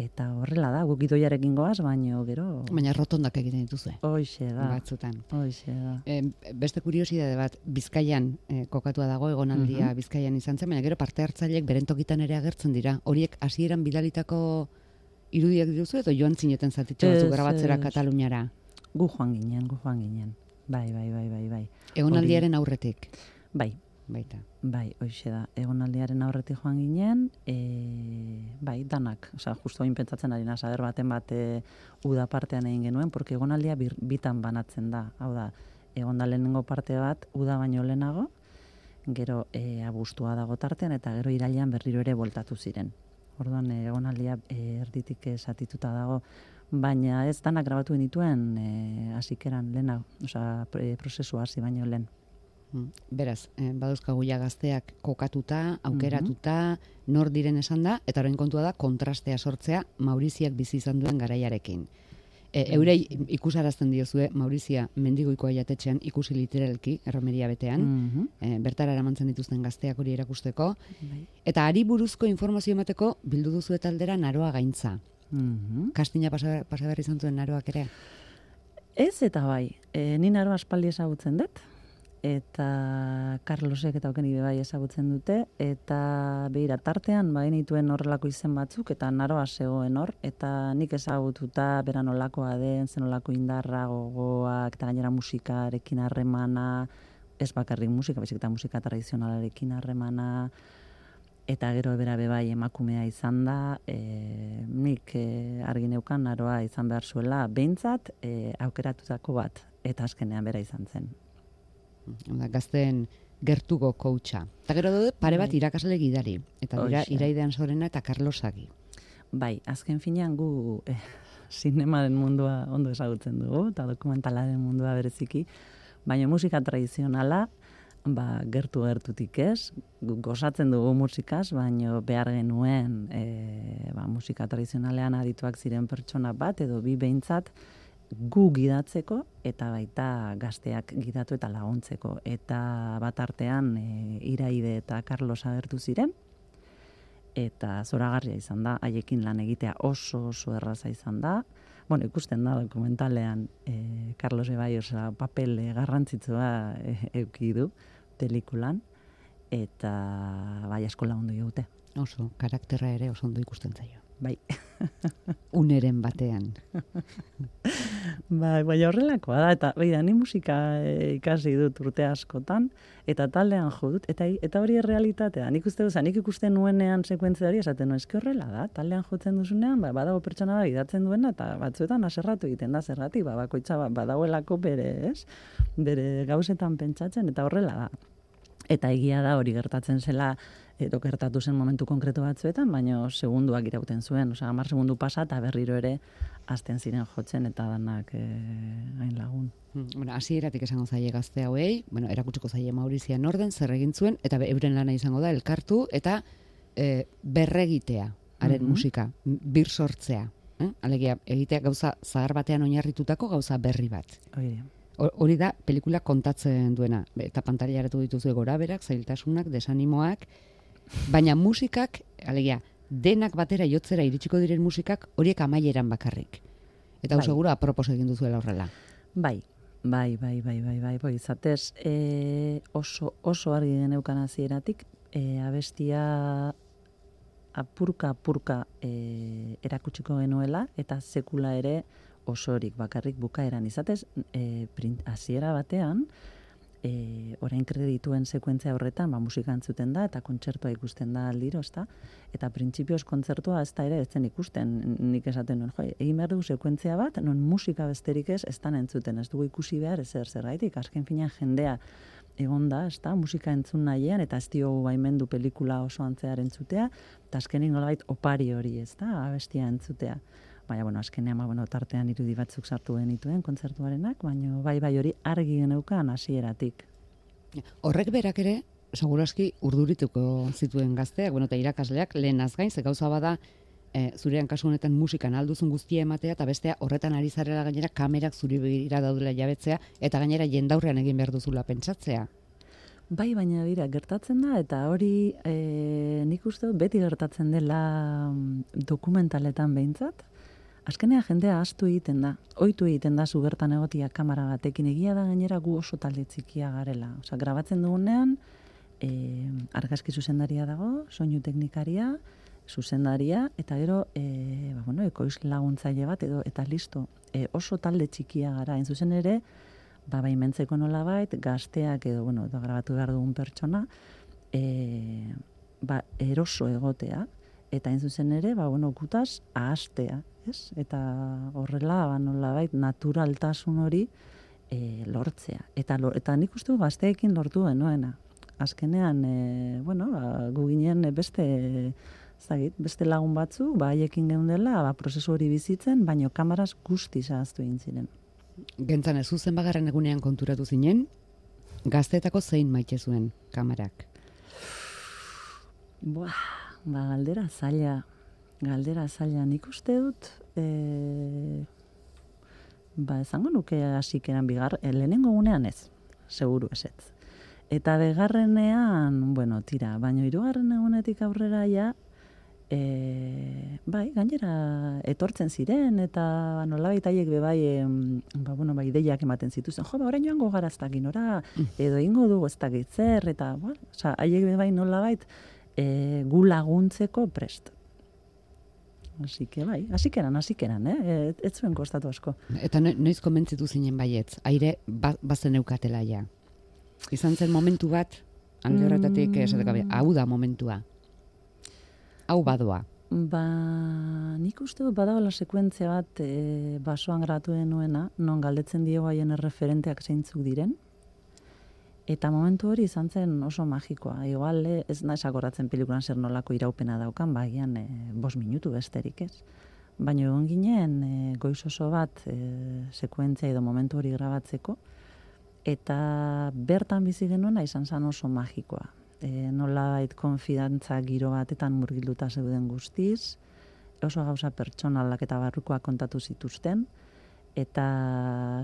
Eta horrela da, guk gidoiarekin goaz, baino gero Baina rotondak egiten dituzue. hoixe da. Batzutan. Hoixe da. E, beste kuriosidade bat, Bizkaian eh, kokatua dago egonaldia Mhm. Bizkaian izan zen, baina gero parte hartzaileek beren tokitan ere agertzen dira. Horiek hasieran bidalitako irudiak dituzu edo joan zineten zatitxo batzuk Ez, grabatzera ez. Kataluniara. Gu joan ginen, gu joan ginen. Bai, bai, bai, bai, bai. Egonaldiaren aurretik. Bai, Baita. Bai, hoixe da. Egonaldiaren aurretik joan ginen, e, bai, danak. Osea, justo hain pentsatzen ari nasa, baten bat e, uda partean egin genuen, porque egonaldia bir, bitan banatzen da. Hau da, egonda lehenengo parte bat, uda baino lehenago, gero e, abustua dago tartean, eta gero irailean berriro ere voltatu ziren. Orduan, e, egonaldia e, erditik esatituta dago, baina ez danak grabatu genituen e, hasikeran lehena, osea, pre- prozesua hasi baino lehen. Mm. Beraz, eh, badauzkagu ja gazteak kokatuta, aukeratuta, nor diren esan da, eta orain kontua da kontrastea sortzea Mauriziak bizi izan duen garaiarekin. E, eurei ikusarazten diozue Maurizia mendigoikoa jatetxean ikusi literalki erromeria betean, Mhm. e, bertara eramantzen dituzten gazteak hori erakusteko, Bai. eta ari buruzko informazio emateko bildu duzu taldera naroa gaintza. Mhm. Kastina pasa, pasa behar izan zuen naroak ere. Ez eta bai, e, ni naro aspaldi ezagutzen dut, eta Carlosek eta okeni bai ezagutzen dute, eta behira, tartean ba genituen horrelako izen batzuk, eta naroa zegoen hor, eta nik ezagututa beran olakoa den, zen olako indarra, gogoak, eta gainera musikarekin harremana, ez bakarrik musika, baizik eta musika tradizionalarekin harremana, eta gero bera bebai emakumea izan da, e, nik e, argi neukan naroa izan behar zuela, behintzat e, aukeratutako bat, eta azkenean bera izan zen. Gazten gertugo koutxa. Eta gero daude pare bat Bai. irakasle gidari. Eta dira iraidean sorena eta Carlos Agi. Bai, azken finean gu eh, zinemaren mundua ondo ezagutzen dugu, eta dokumentalaren mundua bereziki, baina musika tradizionala, ba, gertu gertutik ez, gozatzen dugu musikaz, baina behar genuen e, ba, musika tradizionalean adituak ziren pertsona bat, edo bi behintzat, gu gidatzeko eta baita gazteak gidatu eta laguntzeko. Eta bat artean e, Iraide eta Carlos agertu ziren, eta zoragarria izan da, haiekin lan egitea oso oso erraza izan da. Bueno, ikusten da dokumentalean e, Carlos Ebaiosa papel eh, garrantzitsua e, euki du pelikulan, eta bai asko lagundu digute. Oso, karakterra ere oso ondo ikusten zaio. Bai. Uneren batean. Bai, bai horrelakoa da, eta beira, ni musika eh, ikasi dut urte askotan, eta taldean jo dut, eta, eta hori errealitatea. Nik uste dut, nik ikusten nuenean sekuentziari esaten nu, eski horrela da, taldean jotzen duzunean, ba, badago pertsona bat idatzen duena, eta batzuetan aserratu egiten da zergatik, ba, bakoitza ba, badagoelako bere, ez? Bere gauzetan pentsatzen, eta horrela da. Eta egia da hori gertatzen zela, edo gertatu zen momentu konkretu batzuetan, baina segunduak irauten zuen, osea, hamar segundu pasa eta berriro ere azten ziren jotzen eta danak eh, hain lagun. Hmm, Bueno, hasieratik esango zaie gazte hauei, bueno, erakutsiko zaie Maurizia Norden zer egin zuen eta euren lana izango da elkartu eta e, berregitea haren Mhm. musika, m- bir sortzea. Eh? Alegia, egitea gauza zahar batean oinarritutako gauza berri bat. Ho- Hori da pelikula kontatzen duena. Eta pantailaratu dituzu goraberak, zailtasunak, desanimoak, baina musikak, alegia, denak batera jotzera iritsiko diren musikak horiek amaieran bakarrik. Eta Bai. segura apropos egin duzuela horrela. Bai, bai, bai, bai, bai, bai, bai, izatez, e, oso, oso argi geneukan hasieratik e, abestia apurka apurka e, erakutsiko genuela eta sekula ere osorik bakarrik bukaeran izatez e, print, batean e, orain kredituen sekuentzia horretan ba, musika entzuten da eta kontzertua ikusten da aldiro, ezta? Eta printzipioz kontzertua ez da ere ez zen ikusten, nik esaten nuen, jo, egin behar dugu sekuentzia bat, non musika besterik ez, ez entzuten, ez dugu ikusi behar ezer zergaitik, azken finean jendea egon da, ez da, musika entzun nahian, eta ez diogu baimendu pelikula oso antzear entzutea, eta azkenin nolabait opari hori, ez da, abestia entzutea. Baina, bueno, azkenean, ba, bueno, tartean irudi batzuk sartu genituen kontzertuarenak, baina bai, bai hori argi geneukan hasieratik. Horrek berak ere, seguraski urdurituko zituen gazteak, bueno, eta irakasleak lehenaz gain, ze gauza bada, e, zurean kasu honetan musikan alduzun guztia ematea, eta bestea horretan ari zarela gainera kamerak zuri begira daudela jabetzea, eta gainera jendaurrean egin behar duzula pentsatzea. Bai, baina dira, gertatzen da, eta hori e, nik uste beti gertatzen dela mm, dokumentaletan behintzat. Azkenean jendea astu egiten da, ohitu egiten da zu bertan egotia kamera batekin. Egia da gainera gu oso talde txikia garela. Osea, grabatzen dugunean, e, argazki zuzendaria dago, soinu teknikaria, zuzendaria, eta gero, e, ba, bueno, ekoiz laguntzaile bat, edo, eta listo, e, oso talde txikia gara, hain zuzen ere, ba, baimentzeko nolabait, gazteak edo, bueno, edo grabatu behar dugun pertsona, e, ba, eroso egotea, eta hain zuzen ere, ba, bueno, gutaz, ahastea, ez? Eta horrela, ba, nolabait, naturaltasun hori e, lortzea. Eta, lo, eta nik uste gazteekin lortu genuena. Azkenean, e, bueno, ba, gu ginen beste, zagit, beste lagun batzu, ba, haiekin geundela, ba, prozesu hori bizitzen, baino kamaraz guzti zahaztu egin ziren. Gentzan ez zuzen bagarren egunean konturatu zinen, gazteetako zein maite zuen kamarak. Buah, ba, galdera zaila, galdera zaila. Nik uste dut, e, ba, esango nuke hasik eran bigar, e, lehenengo gunean ez, seguru esetz. Eta begarrenean, bueno, tira, baino hirugarren egunetik aurrera ja, E, bai, gainera etortzen ziren eta nolabait haiek be bai, em, ba, bueno, bai ideiak ematen zituzten. Jo, ba orain joango gara ez dakit nora edo ingo dugu ez dakit zer eta, bueno, osea, haiek be bai nolabait e, gu laguntzeko prest. Así que bai, hasikeran, hasikeran, eh? E, ez zuen kostatu asko. Eta no- noiz komentzitu zinen baietz, aire ba, bazen eukatela ja. Izan zen momentu bat, alde horretatik Mm. esateko, "Be, hau da momentua. Hau badoa. Ba, nik uste dut badagoela sekuentzia bat e, basoan gratu nuena, non galdetzen diego haien erreferenteak zeintzuk diren, eta momentu hori izan zen oso magikoa. Igual eh, ez naiz akoratzen pelikulan zer nolako iraupena daukan, bagian e, bos minutu besterik ez. Baina egon ginen e, goiz oso bat e, sekuentzia edo momentu hori grabatzeko, eta bertan bizi genuena izan zen oso magikoa. E, nolabait konfidantza giro batetan murgilduta zeuden guztiz, oso gauza pertsonalak eta barrukoak kontatu zituzten, eta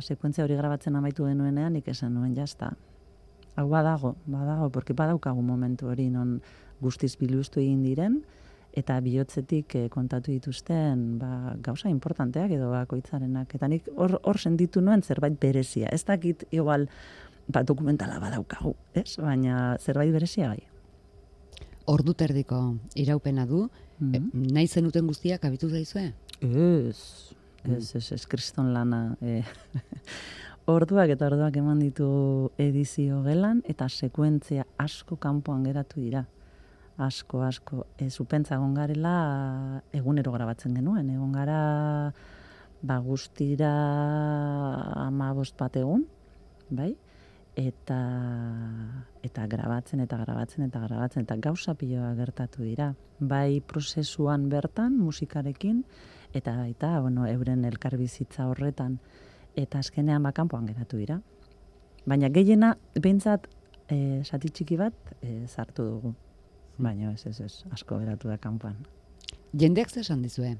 sekuentzia hori grabatzen amaitu genuenean nik esan nuen jazta. Hau badago, badago, porque badaukagu momentu hori non guztiz biluztu egin diren, eta bihotzetik eh, kontatu dituzten ba, gauza importanteak edo bakoitzarenak. Eta nik hor, hor sentitu nuen zerbait berezia. Ez dakit igual ba, dokumentala badaukagu, ez? Baina zerbait berezia bai. Ordu terdiko iraupena du, Mhm. e, nahi zenuten guztiak abitu zaizue? Ez, ez, ez, ez, kriston lana. E, orduak eta orduak eman ditu edizio gelan, eta sekuentzia asko kanpoan geratu dira. Asko, asko. E, zupentza egon garela egunero grabatzen genuen. Egon gara ba, guztira ama bat egun, bai? Eta, eta grabatzen, eta grabatzen, eta grabatzen, eta gauza piloa gertatu dira. Bai prozesuan bertan, musikarekin, eta baita, bueno, euren elkarbizitza horretan, eta azkenean bakanpoan geratu dira. Baina gehiena, behintzat, e, sati txiki bat, e, sartu dugu. Baina ez, ez, ez, asko geratu da kanpoan. Jendeak zer esan dizue?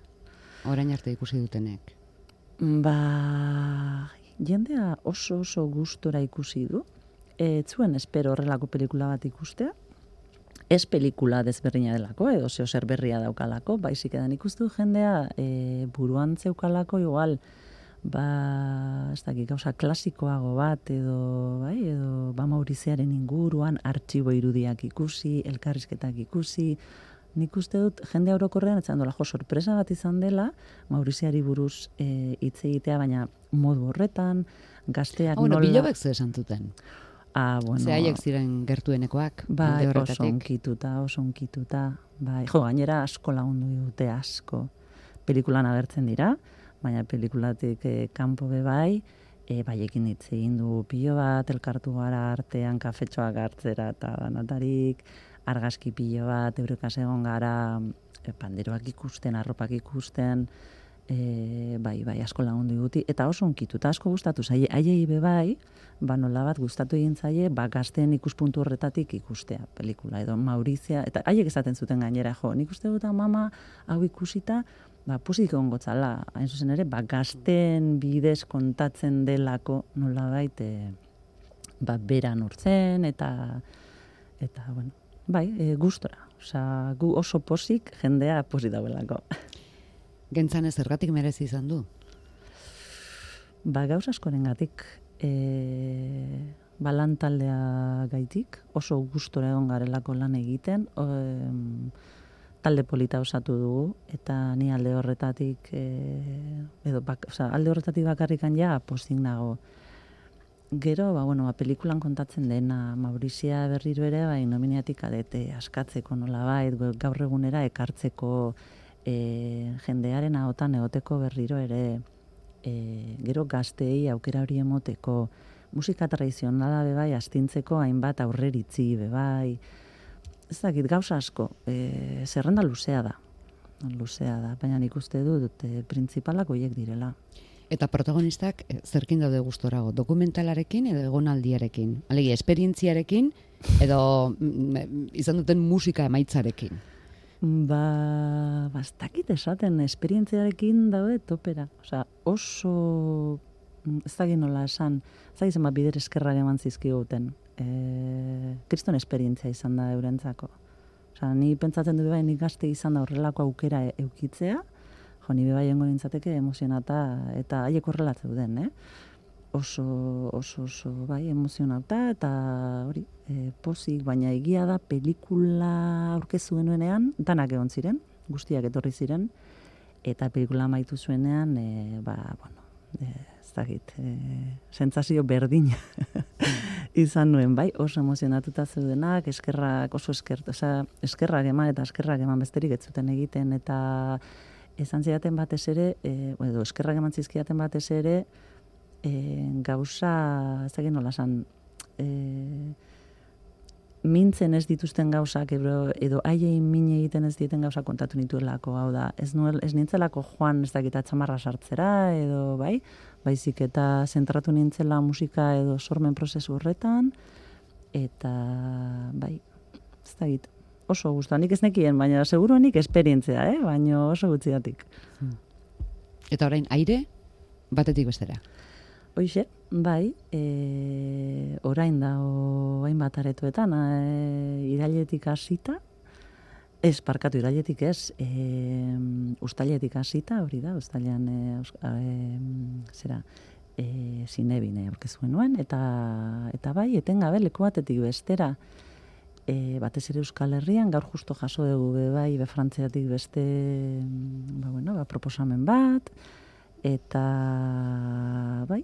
Orain arte ikusi dutenek. Ba, jendea oso oso gustora ikusi du. E, zuen espero horrelako pelikula bat ikustea. Ez pelikula desberdina delako, edo zeo zer berria daukalako, baizik edan ikustu jendea e, buruan zeukalako igual, ba, ez dakit, gauza klasikoago bat, edo, bai, edo, ba, Mauriziaren inguruan, artxibo irudiak ikusi, elkarrizketak ikusi, nik uste dut jende orokorrean etzan dola, jo, sorpresa bat izan dela, Mauriziari buruz e, hitz egitea, baina modu horretan, gazteak Ah, bueno, nola... bilobek zer esan zuten. Ah, bueno, Ze haiek ziren gertuenekoak, Bai, alde oso horretatik. onkituta, oso onkituta. Bai, jo, gainera asko lagundu dute asko. Pelikulan agertzen dira, baina pelikulatik eh, kanpo be bai, e, baiekin hitz egin du pilo bat, elkartu gara artean kafetxoak hartzera eta danatarik, argazki pilo bat, eurekaz egon gara, e, panderoak ikusten, arropak ikusten, e, bai, bai, asko lagundu diguti, eta oso onkitu, eta asko gustatu zaie, haiei be bai, ba nola bat gustatu egin zaie, ba gazteen ikuspuntu horretatik ikustea pelikula, edo Maurizia, eta haiek esaten zuten gainera, jo, nik uste dut mama hau ikusita, ba, pusik egongo zala, hain zuzen ere, ba, gazten bidez kontatzen delako nola baite, ba, beran urtzen, eta, eta, bueno, bai, e, gustora. Osa, gu oso posik jendea posi dauelako. Gentzan ez zergatik merezi izan du. Ba, gauz askorengatik, e, ba, lan taldea gaitik, oso gustora egon garelako lan egiten, o, em, talde polita osatu dugu, eta ni alde horretatik, e, edo, bak, oza, alde horretatik bakarrikan ja, postik nago. Gero, ba, bueno, ba, pelikulan kontatzen dena, Maurizia berriro ere, bai, nominiatik adete askatzeko nola bait, gaur egunera ekartzeko e, jendearen ahotan egoteko berriro ere, e, gero gazteei aukera hori emoteko, musika tradizionala be bai astintzeko hainbat aurreritzi be bai. Ez dakit gauza asko, e, zerrenda luzea da. Luzea da, baina nik uste dut e, printzipalak hoiek direla. Eta protagonistak eh, zerkin daude gustorago, dokumentalarekin edo egonaldiarekin. Alegia, esperientziarekin edo mm, izan duten musika emaitzarekin. Ba, bastakit esaten, esperientziarekin daude topera. Osea, oso, mm, ez dakit nola esan, ez dakit zenbat bider eskerrak eman zizkiguten. E, kriston esperientzia izan da eurentzako. Osea, ni pentsatzen dut bai nik gazte izan da horrelako aukera e- eukitzea, jo, ni bai nintzateke emozionata eta haiek horrela zeuden, eh? Oso, oso, oso, bai, emozionauta eta hori, e, pozik, baina egia da pelikula aurkezu genuenean, danak egon ziren, guztiak etorri ziren, eta pelikula amaitu zuenean, e, ba, bueno, e, dakit, e, sentsazio berdina izan nuen, bai, oso emozionatuta zeudenak, eskerrak, oso eskert, osea, eskerrak eman eta eskerrak eman besterik ez zuten egiten, eta esan zidaten batez ere, e, edo eskerrak eman zizkidaten batez ere, e, gauza, ez dakit nola esan, e, mintzen ez dituzten gauzak edo, edo haiei min egiten ez dieten gauza kontatu nituelako, hau da, ez, nuel, ez nintzelako joan ez dakit atxamarra sartzera edo bai, baizik eta zentratu nintzela musika edo sormen prozesu horretan, eta bai, ez dakit, oso guztua, nik ez nekien, baina seguro nik esperientzia, eh? baina oso gutxiatik. Eta orain aire batetik bestera. Hoixe, bai, e, orain da hainbat aretoetan, e, irailetik hasita, ez, parkatu, irailetik ez, e, ustailetik hasita, hori da, ustailean, e, e, zera, e, zinebine aurkezuen nuen, eta, eta bai, etengabe leku batetik bestera, e, batez ere Euskal Herrian, gaur justo jaso dugu be bai, be Frantziatik beste, ba, bueno, ba, proposamen bat, eta bai,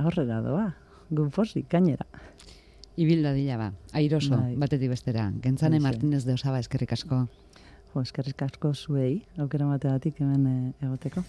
aurrera doa, gu posik, gainera. Ibilda dila ba, airoso, Bai. batetik bestera. Gentzane. Martínez de Osaba eskerrik asko. Jo, eskerrik asko zuei, aukera mateatik hemen e, egoteko.